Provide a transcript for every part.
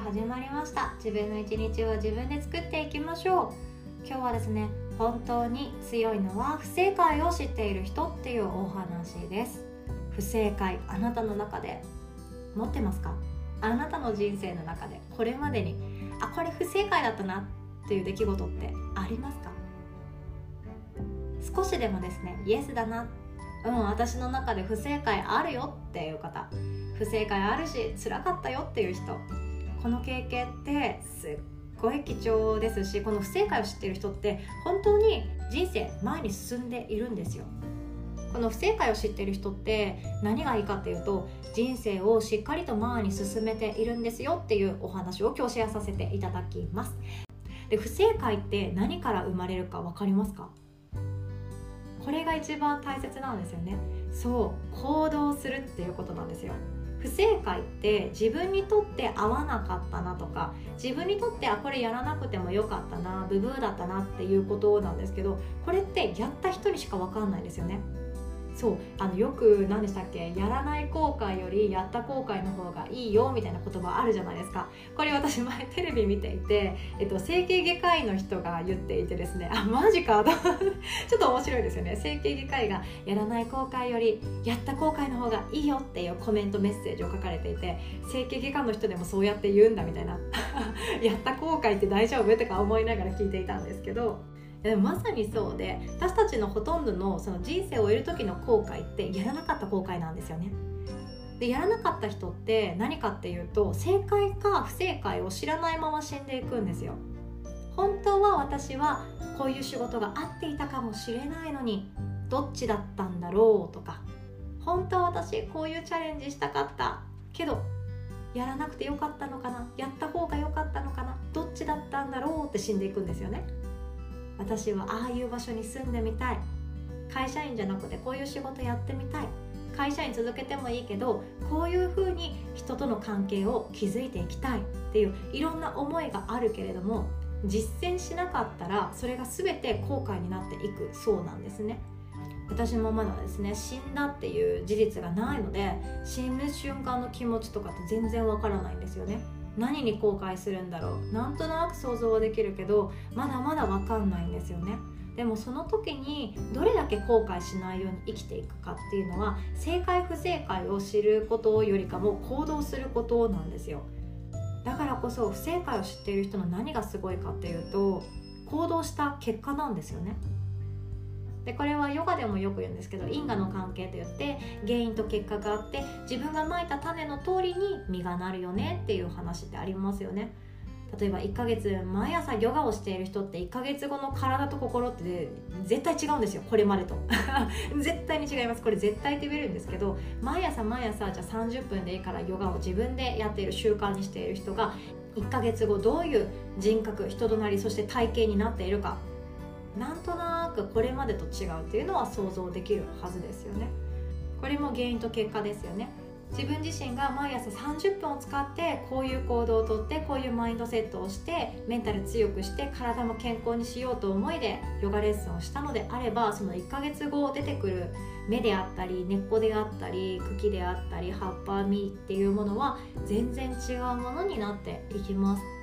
始まりました。自分の一日を自分で作っていきましょう。今日はですね本当に強いのは不正解を知っている人っていうお話です。不正解あなたの中で。持ってますか？あなたの人生の中で。これまでにあこれ不正解だったなっていう出来事ってありますか？少しでもですねイエスだな。うん私の中で不正解あるよっていう方。不正解あるし辛かったよっていう人。この経験ってすっごい貴重ですしこの不正解を知っている人って本当に人生前に進んでいるんですよ。この不正解を知っている人って何がいいかっていうと人生をしっかりと前に進めているんですよっていうお話を今日シェアさせていただきます。で不正解って何から生まれるか分かりますか？これが一番大切なんですよね。そう行動するっていうことなんですよ。不正解って自分にとって合わなかったなとか自分にとってあこれやらなくてもよかったなブブーだったなっていうことなんですけどこれってやった人にしか分かんないですよね。そうあのよく何でしたっけやらない後悔よりやった後悔の方がいいよみたいな言葉あるじゃないですか。これ私前テレビ見ていて、えっと、整形外科医の人が言っていてですねあマジか ちょっと面白いですよね。整形外科医がやらない後悔よりやった後悔の方がいいよっていうコメントメッセージを書かれていて整形外科の人でもそうやって言うんだみたいな。やった後悔って大丈夫？とか思いながら聞いていたんですけど。でまさにそうで私たちのほとんどのその人生を終える時の後悔ってやらなかった後悔なんですよね。でやらなかった人って何かっていうと正解か不正解を知らないまま死んでいくんですよ。本当は私はこういう仕事があっていたかもしれないのにどっちだったんだろうとか本当は私こういうチャレンジしたかったけどやらなくてよかったのかなやった方が良かったのかなどっちだったんだろうって死んでいくんですよね。私はああいう場所に住んでみたい。会社員じゃなくてこういう仕事やってみたい。会社員続けてもいいけどこういうふうに人との関係を築いていきたいっていういろんな思いがあるけれども実践しなかったらそれが全て後悔になっていくそうなんですね。私もまだですね死んだっていう事実がないので死ぬ瞬間の気持ちとかって全然わからないんですよね何に後悔するんだろう。なんとなく想像はできるけどまだまだ分かんないんですよね。でもその時にどれだけ後悔しないように生きていくかっていうのは正解不正解を知ることよりかも行動することなんですよ。だからこそ不正解を知っている人の何がすごいかっていうと行動した結果なんですよねでこれはヨガでもよく言うんですけど因果の関係といって原因と結果があって自分がまいた種の通りに実がなるよねっていう話ってありますよね。例えば1ヶ月毎朝ヨガをしている人って1ヶ月後の体と心って絶対違うんですよこれまでと。絶対に違います。これ絶対って言えるんですけど毎朝毎朝じゃあ30分でいいからヨガを自分でやっている習慣にしている人が1ヶ月後どういう人格人となりそして体型になっているかなんとなくこれまでと違うっていうのは想像できるはずですよね。これも原因と結果ですよね。自分自身が毎朝30分を使ってこういう行動をとってこういうマインドセットをしてメンタル強くして体も健康にしようと思いでヨガレッスンをしたのであればその1ヶ月後出てくる芽であったり根っこであったり茎であったり葉っぱ実っていうものは全然違うものになっていきます。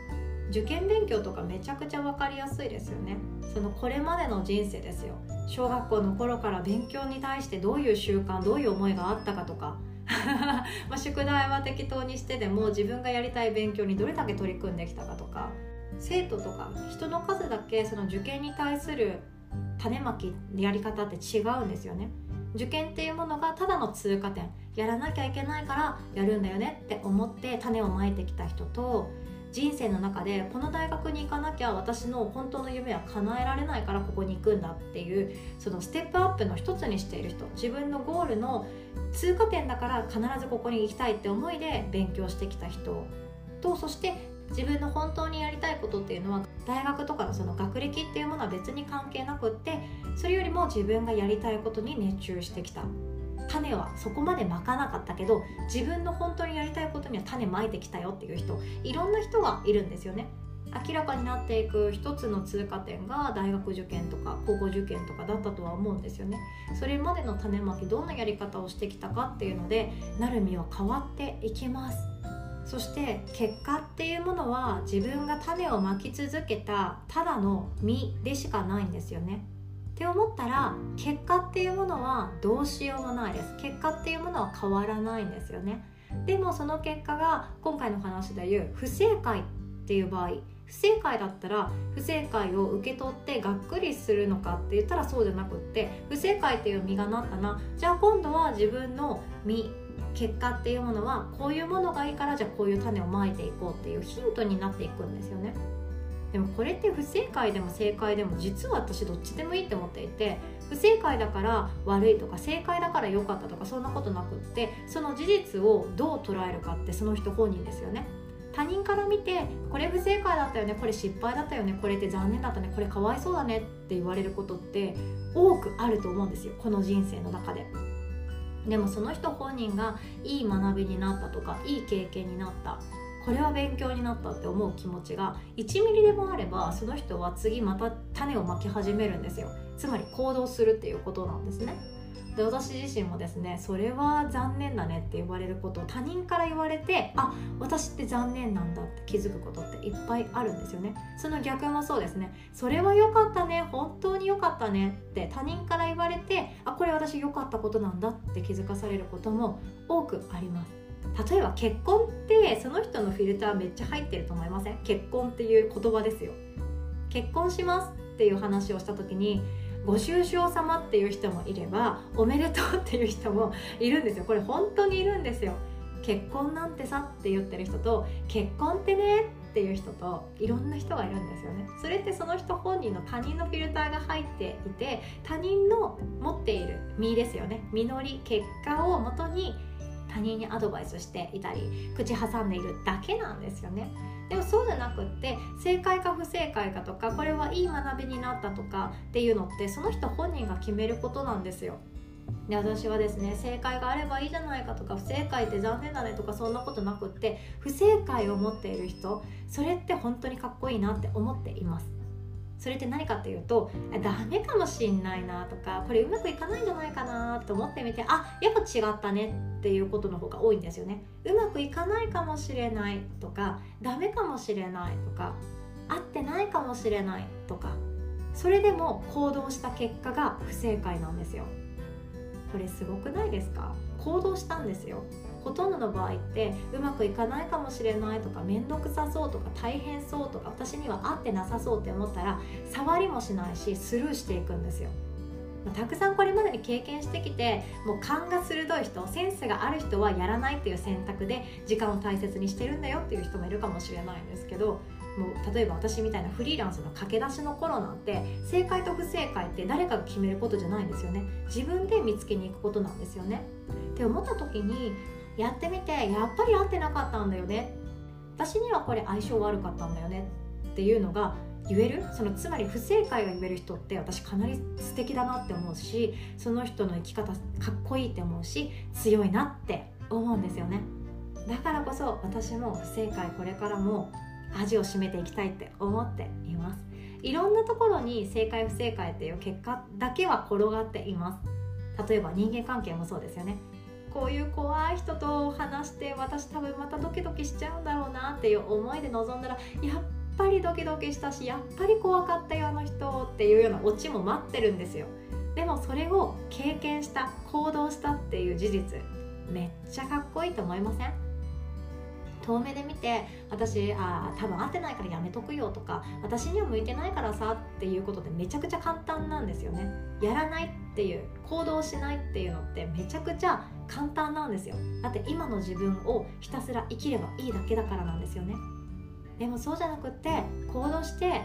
受験勉強とかめちゃくちゃ分かりやすいですよね。そのこれまでの人生ですよ。小学校の頃から勉強に対してどういう習慣どういう思いがあったかとか。ま宿題は適当にしてでも自分がやりたい勉強にどれだけ取り組んできたかとか。生徒とか人の数だけその受験に対する種まきやり方って違うんですよね。受験っていうものがただの通過点。やらなきゃいけないからやるんだよねって思って種をまいてきた人と人生の中でこの大学に行かなきゃ私の本当の夢は叶えられないからここに行くんだっていうそのステップアップの一つにしている人自分のゴールの通過点だから必ずここに行きたいって思いで勉強してきた人とそして自分の本当にやりたいことっていうのは大学とかのその学歴っていうものは別に関係なくってそれよりも自分がやりたいことに熱中してきた。種はそこまでまかなかったけど自分の本当にやりたいことには種まいてきたよっていう人いろんな人がいるんですよね。明らかになっていく一つの通過点が大学受験とか高校受験とかだったとは思うんですよね。それまでの種まきどんなやり方をしてきたかっていうのでなるみは変わっていきます。そして結果っていうものは自分が種をまき続けたただの実でしかないんですよね。って思ったら結果っていうものはどうしようもないです。結果っていうものは変わらないんですよね。でもその結果が今回の話でいう不正解っていう場合不正解だったら不正解を受け取ってがっくりするのかって言ったらそうじゃなくって不正解っていう実がなったな。じゃあ今度は自分の実結果っていうものはこういうものがいいからじゃあこういう種をまいていこうっていうヒントになっていくんですよね。でもこれって不正解でも正解でも実は私どっちでもいいって思っていて不正解だから悪いとか正解だから良かったとかそんなことなくってその事実をどう捉えるかってその人本人ですよね。他人から見てこれ不正解だったよねこれ失敗だったよねこれって残念だったねこれかわいそうだねって言われることって多くあると思うんですよ。この人生の中で。でもその人本人がいい学びになったとかいい経験になった。これは勉強になったって思う気持ちが1ミリでもあればその人は次また種をまき始めるんですよ。つまり行動するっていうことなんですね。で私自身もですねそれは残念だねって言われることを他人から言われてあ私って残念なんだって気づくことっていっぱいあるんですよね。その逆もそうですね。それは良かったね本当に良かったねって他人から言われてあこれ私良かったことなんだって気づかされることも多くあります。例えば結婚ってその人のフィルターめっちゃ入ってると思いません？結婚っていう言葉ですよ。結婚しますっていう話をした時にご愁傷様っていう人もいればおめでとうっていう人もいるんですよ。これ本当にいるんですよ。結婚なんてさって言ってる人と結婚ってねっていう人といろんな人がいるんですよね。それってその人本人の他人のフィルターが入っていて他人の持っている身ですよね。実り結果をもとに他人にアドバイスしていたり口挟んでいるだけなんですよねでもそうじゃなくって正解か不正解かとかこれはいい学びになったとかっていうのってその人本人が決めることなんですよ。で私はですね正解があればいいじゃないかとか不正解って残念だねとかそんなことなくって不正解を持っている人それって本当にかっこいいなって思っていますそれって何かっていうとダメかもしんないなとかこれうまくいかないんじゃないかなと思ってみてあやっぱ違ったねっていうことの方が多いんですよね。うまくいかないかもしれないとかダメかもしれないとか合ってないかもしれないとかそれでも行動した結果が不正解なんですよ。これすごくないですか？行動したんですよ。ほとんどの場合ってうまくいかないかもしれないとか面倒くさそうとか大変そうとか私には合ってなさそうって思ったら触りもしないしスルーしていくんですよ。たくさんこれまでに経験してきてもう勘が鋭い人センスがある人はやらないっていう選択で時間を大切にしてるんだよっていう人もいるかもしれないんですけどもう例えば私みたいなフリーランスの駆け出しの頃なんて正解と不正解って誰かが決めることじゃないんですよね自分で見つけに行くことなんですよねって思った時にやってみてやっぱり合ってなかったんだよね。私にはこれ相性悪かったんだよね。っていうのが言える？そのつまり不正解が言える人って私かなり素敵だなって思うしその人の生き方かっこいいって思うし強いなって思うんですよね。だからこそ私も不正解これからも味を占めていきたいって思っています。いろんなところに正解不正解っていう結果だけは転がっています。例えば人間関係もそうですよね。こういう怖い人と話して私多分またドキドキしちゃうんだろうなっていう思いで臨んだらやっぱりドキドキしたしやっぱり怖かったよあの人っていうようなオチも待ってるんですよでもそれを経験した行動したっていう事実めっちゃかっこいいと思いません遠目で見て私あ多分合ってないからやめとくよとか私には向いてないからさっていうことでめちゃくちゃ簡単なんですよねやらないっていう行動しないっていうのってめちゃくちゃ簡単なんですよ。だって今の自分をひたすら生きればいいだけだからなんですよね。でもそうじゃなくって行動して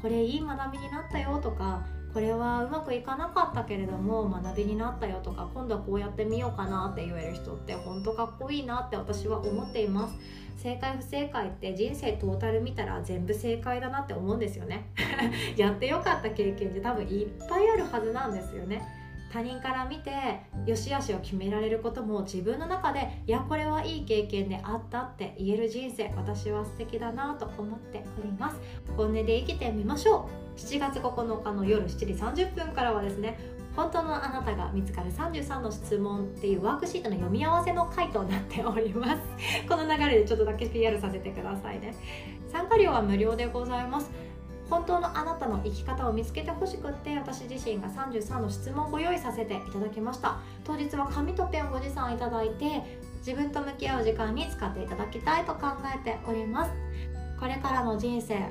これいい学びになったよとかこれはうまくいかなかったけれども学びになったよとか今度はこうやってみようかなって言える人って本当かっこいいなって私は思っています。正解不正解って人生トータル見たら全部正解だなって思うんですよね。やってよかった経験って多分いっぱいあるはずなんですよね。他人から見て良し悪しを決められることも自分の中でいやこれはいい経験であったって言える人生私は素敵だなと思っております。本音で生きてみましょう。7月9日の夜7時30分からはですね本当のあなたが見つかる33の質問っていうワークシートの読み合わせの回となっております。この流れでちょっとだけ PR させてくださいね。参加料は無料でございます。本当のあなたの生き方を見つけてほしくって私自身が33の質問をご用意させていただきました。当日は紙とペンをご持参いただいて自分と向き合う時間に使っていただきたいと考えております。これからの人生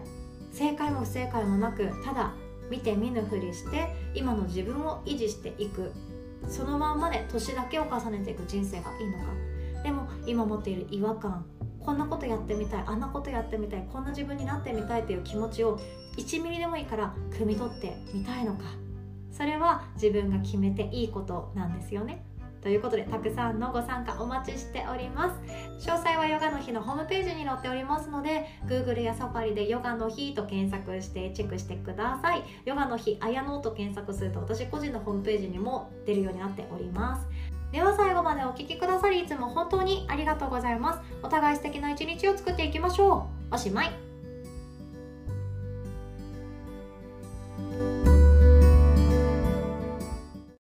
正解も不正解もなくただ見て見ぬふりして今の自分を維持していく。そのまんまで年だけを重ねていく人生がいいのか。でも今持っている違和感こんなことやってみたいあんなことやってみたいこんな自分になってみたいという気持ちを1ミリでもいいから汲み取ってみたいのか。それは自分が決めていいことなんですよね。ということでたくさんのご参加お待ちしております。詳細はヨガの日のホームページに載っておりますので Google やサファリでヨガの日と検索してチェックしてください。ヨガの日あやのと検索すると私個人のホームページにも出るようになっております。では最後までお聴きくださりいつも本当にありがとうございます。お互い素敵な一日を作っていきましょう。おしまい。